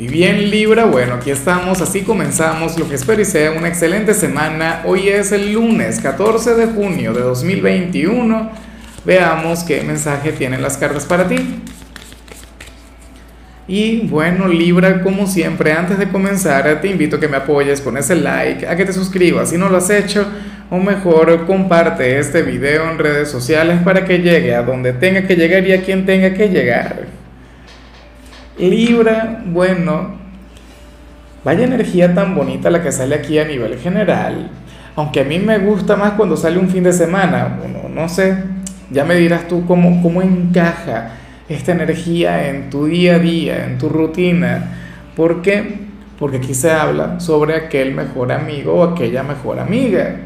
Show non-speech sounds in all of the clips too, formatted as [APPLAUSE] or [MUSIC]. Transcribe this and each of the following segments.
Y bien Libra, bueno, aquí estamos, así comenzamos lo que espero y sea una excelente semana. Hoy es el lunes 14 de junio de 2021. Veamos qué mensaje tienen las cartas para ti. Y bueno Libra, como siempre, antes de comenzar te invito a que me apoyes con ese like, a que te suscribas si no lo has hecho, o mejor comparte este video en redes sociales para que llegue a donde tenga que llegar y a quien tenga que llegar. Libra, bueno, vaya energía tan bonita la que sale aquí a nivel general. Aunque a mí me gusta más cuando sale un fin de semana. Bueno, no sé, ya me dirás tú cómo, cómo encaja esta energía en tu día a día, en tu rutina. ¿Por qué? Porque aquí se habla sobre aquel mejor amigo o aquella mejor amiga.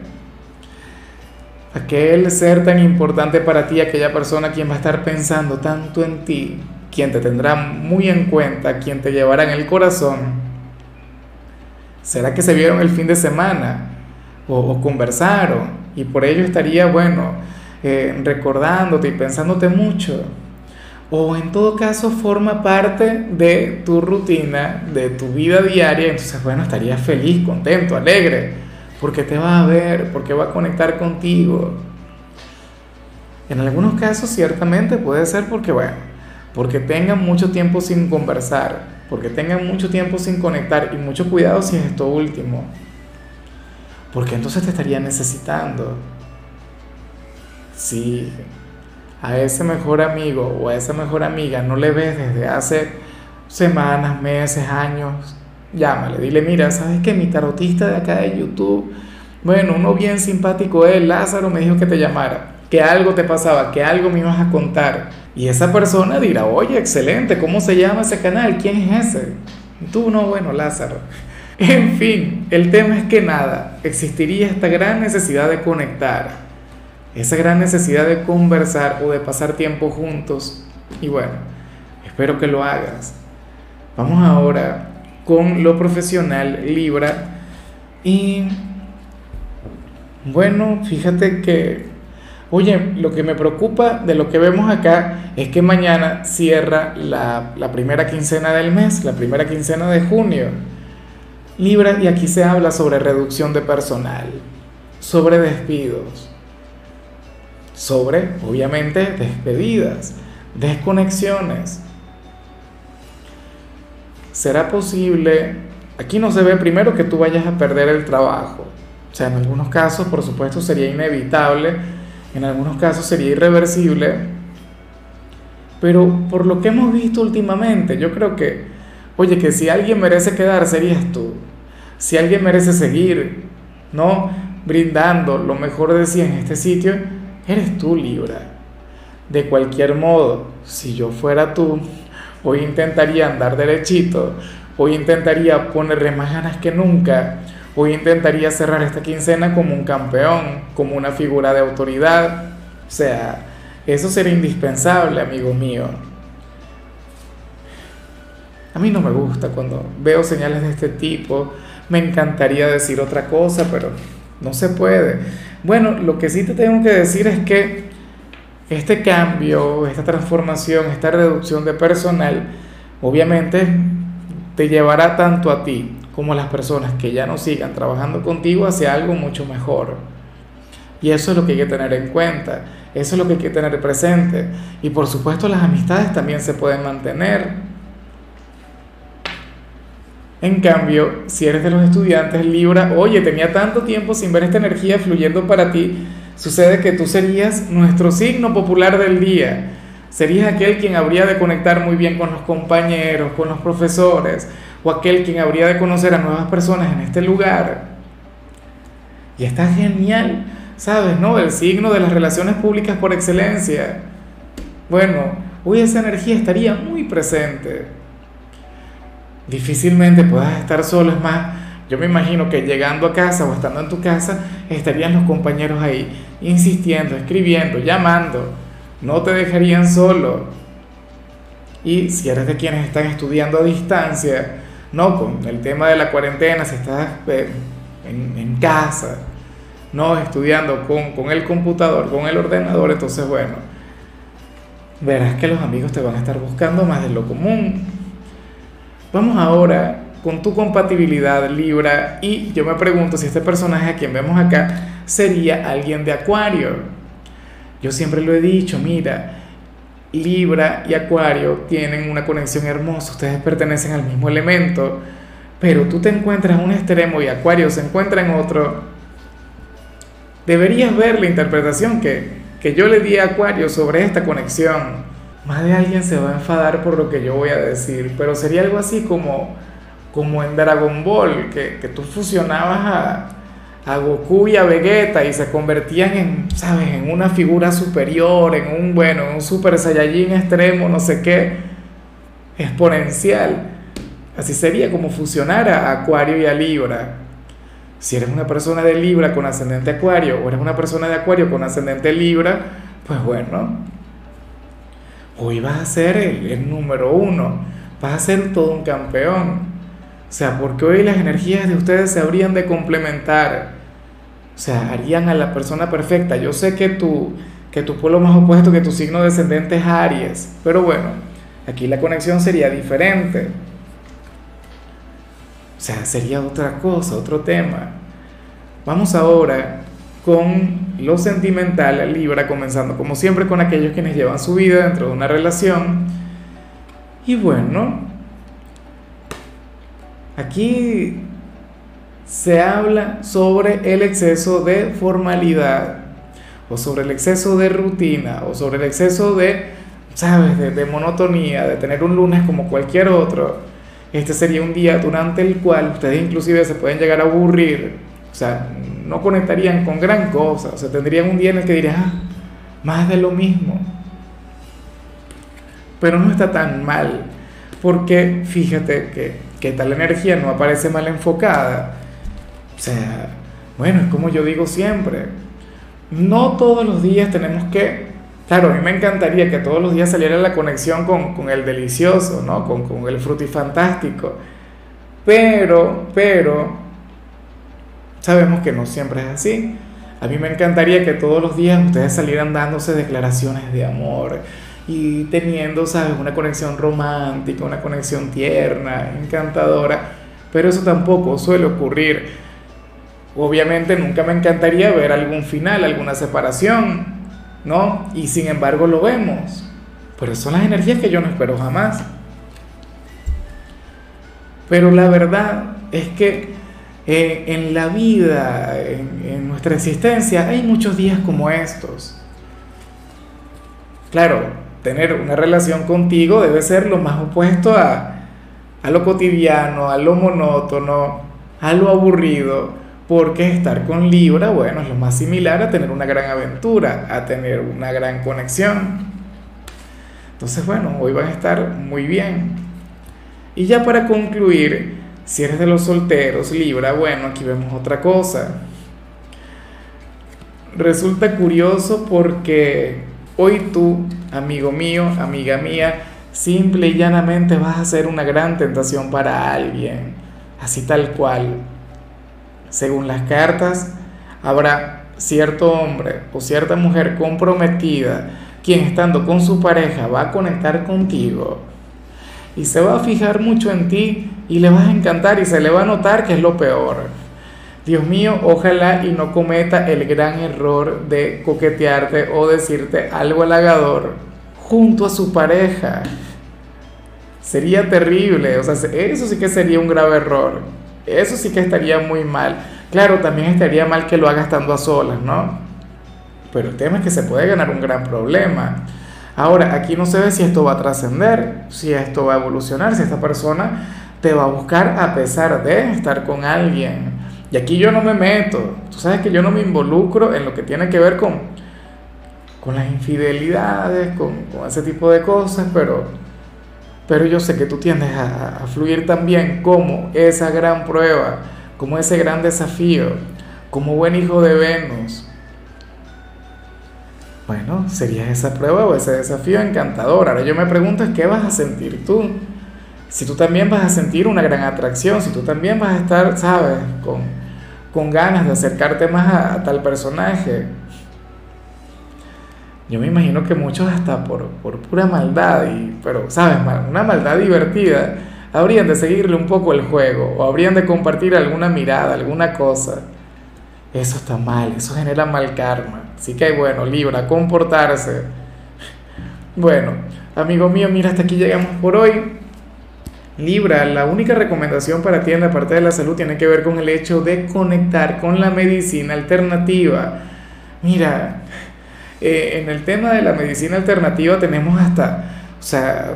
Aquel ser tan importante para ti, aquella persona quien va a estar pensando tanto en ti, quien te tendrá muy en cuenta, quien te llevará en el corazón, será que se vieron el fin de semana o, conversaron y por ello estaría, bueno, eh, recordándote y pensándote mucho. O en todo caso forma parte de tu rutina, de tu vida diaria, entonces bueno, estarías feliz, contento, alegre, porque te va a ver, porque va a conectar contigo. En algunos casos ciertamente puede ser porque, bueno, porque tengan mucho tiempo sin conversar, porque tengan mucho tiempo sin conectar y mucho cuidado si es esto último, porque entonces te estaría necesitando. Si a ese mejor amigo o a esa mejor amiga no le ves desde hace semanas, meses, años, llámale, dile, mira, ¿sabes que mi tarotista de acá de YouTube, bueno, uno bien simpático él, Lázaro, me dijo que te llamara, que algo te pasaba, que algo me ibas a contar y esa persona dirá, oye, excelente, ¿cómo se llama ese canal? ¿Quién es ese? Tú no, bueno, Lázaro. [LAUGHS] En fin, el tema es que nada, existiría esta gran necesidad de conectar, esa gran necesidad de conversar o de pasar tiempo juntos. Y bueno, espero que lo hagas. Vamos ahora con lo profesional Libra. Y bueno, fíjate que Oye, lo que me preocupa de lo que vemos acá es que mañana cierra la, primera quincena del mes, la primera quincena de junio. Libra, y aquí se habla sobre reducción de personal, sobre despidos, sobre, obviamente, despedidas, desconexiones. ¿Será posible? Aquí no se ve primero que tú vayas a perder el trabajo. O sea, en algunos casos, por supuesto, sería inevitable en algunos casos sería irreversible, pero por lo que hemos visto últimamente, yo creo que, oye, que si alguien merece quedar, serías tú. Si alguien merece seguir, ¿no? Brindando lo mejor de sí en este sitio, eres tú, Libra. De cualquier modo, si yo fuera tú, hoy intentaría andar derechito, hoy intentaría ponerle más ganas que nunca, Hoy intentaría cerrar esta quincena como un campeón, como una figura de autoridad. O sea, eso sería indispensable, amigo mío. A mí no me gusta cuando veo señales de este tipo. Me encantaría decir otra cosa, pero no se puede. Bueno, lo que sí te tengo que decir es que este cambio, esta transformación, esta reducción de personal, obviamente te llevará tanto a ti como las personas que ya no sigan trabajando contigo hacia algo mucho mejor. Y eso es lo que hay que tener en cuenta, eso es lo que hay que tener presente. Y por supuesto las amistades también se pueden mantener. En cambio, si eres de los estudiantes Libra, oye, tenía tanto tiempo sin ver esta energía fluyendo para ti, sucede que tú serías nuestro signo popular del día. Serías aquel quien habría de conectar muy bien con los compañeros, con los profesores, o aquel quien habría de conocer a nuevas personas en este lugar. Y está genial, ¿sabes? ¿No? El signo de las relaciones públicas por excelencia. Bueno, hoy esa energía estaría muy presente. Difícilmente puedas estar solo, es más, yo me imagino que llegando a casa o estando en tu casa, estarían los compañeros ahí, insistiendo, escribiendo, llamando, no te dejarían solo. Y si eres de quienes están estudiando a distancia, no con el tema de la cuarentena, si estás eh, en, casa, no estudiando con, con el computador, con el ordenador, entonces bueno, verás que los amigos te van a estar buscando más de lo común. Vamos ahora con tu compatibilidad Libra y yo me pregunto si este personaje a quien vemos acá sería alguien de Acuario. Yo siempre lo he dicho, mira, Libra y Acuario tienen una conexión hermosa, ustedes pertenecen al mismo elemento, pero tú te encuentras en un extremo y Acuario se encuentra en otro. Deberías ver la interpretación que, que yo le di a Acuario sobre esta conexión. Más de alguien se va a enfadar por lo que yo voy a decir, pero sería algo así como, como en Dragon Ball, que, que tú fusionabas a, a Goku y a Vegeta y se convertían en, ¿sabes?, en una figura superior, en un, bueno, un super saiyajin extremo, no sé qué, exponencial. Así sería como fusionar a Acuario y a Libra. Si eres una persona de Libra con ascendente Acuario o eres una persona de Acuario con ascendente Libra, pues bueno, hoy vas a ser el, el número uno, vas a ser todo un campeón. O sea, porque hoy las energías de ustedes se habrían de complementar. O sea, harían a la persona perfecta. Yo sé que tu, que tu pueblo más opuesto, que tu signo descendente es Aries. Pero bueno, aquí la conexión sería diferente. O sea, sería otra cosa, otro tema. Vamos ahora con lo sentimental, Libra, comenzando como siempre con aquellos quienes llevan su vida dentro de una relación. Y bueno, Aquí se habla sobre el exceso de formalidad o sobre el exceso de rutina o sobre el exceso de, ¿sabes?, de, monotonía, de tener un lunes como cualquier otro. Este sería un día durante el cual ustedes inclusive se pueden llegar a aburrir, o sea, no conectarían con gran cosa, o sea, tendrían un día en el que dirían, ah, más de lo mismo. Pero no está tan mal, porque fíjate que que tal energía no aparece mal enfocada. Sea, bueno, es como yo digo siempre, no todos los días tenemos que, claro, a mí me encantaría que todos los días saliera la conexión con, el delicioso, ¿no? Con, con el frutifantástico, pero, pero, sabemos que no siempre es así. A mí me encantaría que todos los días ustedes salieran dándose declaraciones de amor, y teniendo, ¿sabes? Una conexión romántica, una conexión tierna, encantadora, pero eso tampoco suele ocurrir. Obviamente nunca me encantaría ver algún final, alguna separación, ¿no? Y sin embargo lo vemos. Pero son las energías que yo no espero jamás. Pero la verdad es que eh, en la vida, en nuestra existencia, hay muchos días como estos. Claro, tener una relación contigo debe ser lo más opuesto a, lo cotidiano, a lo monótono, a lo aburrido, porque estar con Libra, bueno, es lo más similar a tener una gran aventura, a tener una gran conexión. Entonces, bueno, hoy van a estar muy bien. Y ya para concluir, si eres de los solteros, Libra, bueno, aquí vemos otra cosa. Resulta curioso porque Hoy tú, amigo mío, amiga mía, simple y llanamente vas a ser una gran tentación para alguien, así tal cual. Según las cartas, habrá cierto hombre o cierta mujer comprometida quien estando con su pareja va a conectar contigo y se va a fijar mucho en ti y le vas a encantar y se le va a notar que es lo peor Dios mío, ojalá y no cometa el gran error de coquetearte o decirte algo halagador junto a su pareja. Sería terrible, o sea, eso sí que sería un grave error. Eso sí que estaría muy mal. Claro, también estaría mal que lo haga estando a solas, ¿no? Pero el tema es que se puede ganar un gran problema. Ahora, aquí no se ve si esto va a trascender, si esto va a evolucionar, si esta persona te va a buscar a pesar de estar con alguien. Y aquí yo no me meto, tú sabes que yo no me involucro en lo que tiene que ver con, con las infidelidades, con, ese tipo de cosas, pero, pero yo sé que tú tiendes a, fluir también como esa gran prueba, como ese gran desafío, como buen hijo de Venus. Bueno, sería esa prueba o ese desafío encantador. Ahora yo me pregunto, ¿qué vas a sentir tú? Si tú también vas a sentir una gran atracción, si tú también vas a estar, ¿sabes? Con, con ganas de acercarte más a, tal personaje. Yo me imagino que muchos hasta por, por pura maldad, y, pero, ¿sabes? Una maldad divertida, habrían de seguirle un poco el juego o habrían de compartir alguna mirada, alguna cosa. Eso está mal, eso genera mal karma. Así que bueno, Libra, comportarse. Bueno, amigo mío, mira, hasta aquí llegamos por hoy. Libra, la única recomendación para ti en la parte de la salud tiene que ver con el hecho de conectar con la medicina alternativa. Mira, eh, en el tema de la medicina alternativa tenemos hasta, o sea,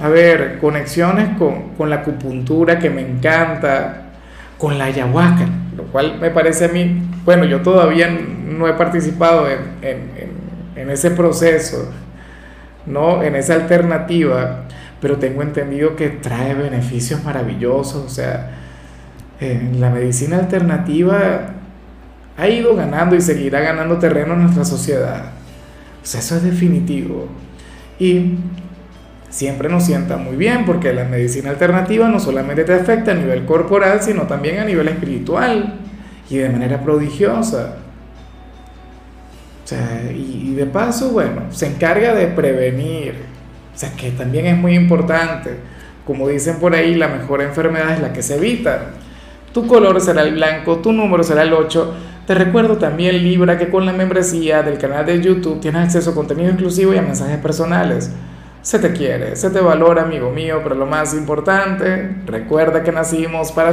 a ver, conexiones con, con la acupuntura que me encanta, con la ayahuasca, lo cual me parece a mí, bueno, yo todavía no he participado en, en, en, ese proceso, ¿no? En esa alternativa, pero tengo entendido que trae beneficios maravillosos, o sea, la medicina alternativa ha ido ganando y seguirá ganando terreno en nuestra sociedad. Sea, eso es definitivo. Y siempre nos sienta muy bien porque la medicina alternativa no solamente te afecta a nivel corporal, sino también a nivel espiritual y de manera prodigiosa. O sea, y, de paso, bueno, se encarga de prevenir. O sea, que también es muy importante. Como dicen por ahí, la mejor enfermedad es la que se evita. Tu color será el blanco, tu número será el 8. Te recuerdo también, Libra, que con la membresía del canal de YouTube tienes acceso a contenido exclusivo y a mensajes personales. Se te quiere, se te valora, amigo mío, pero lo más importante, recuerda que nacimos para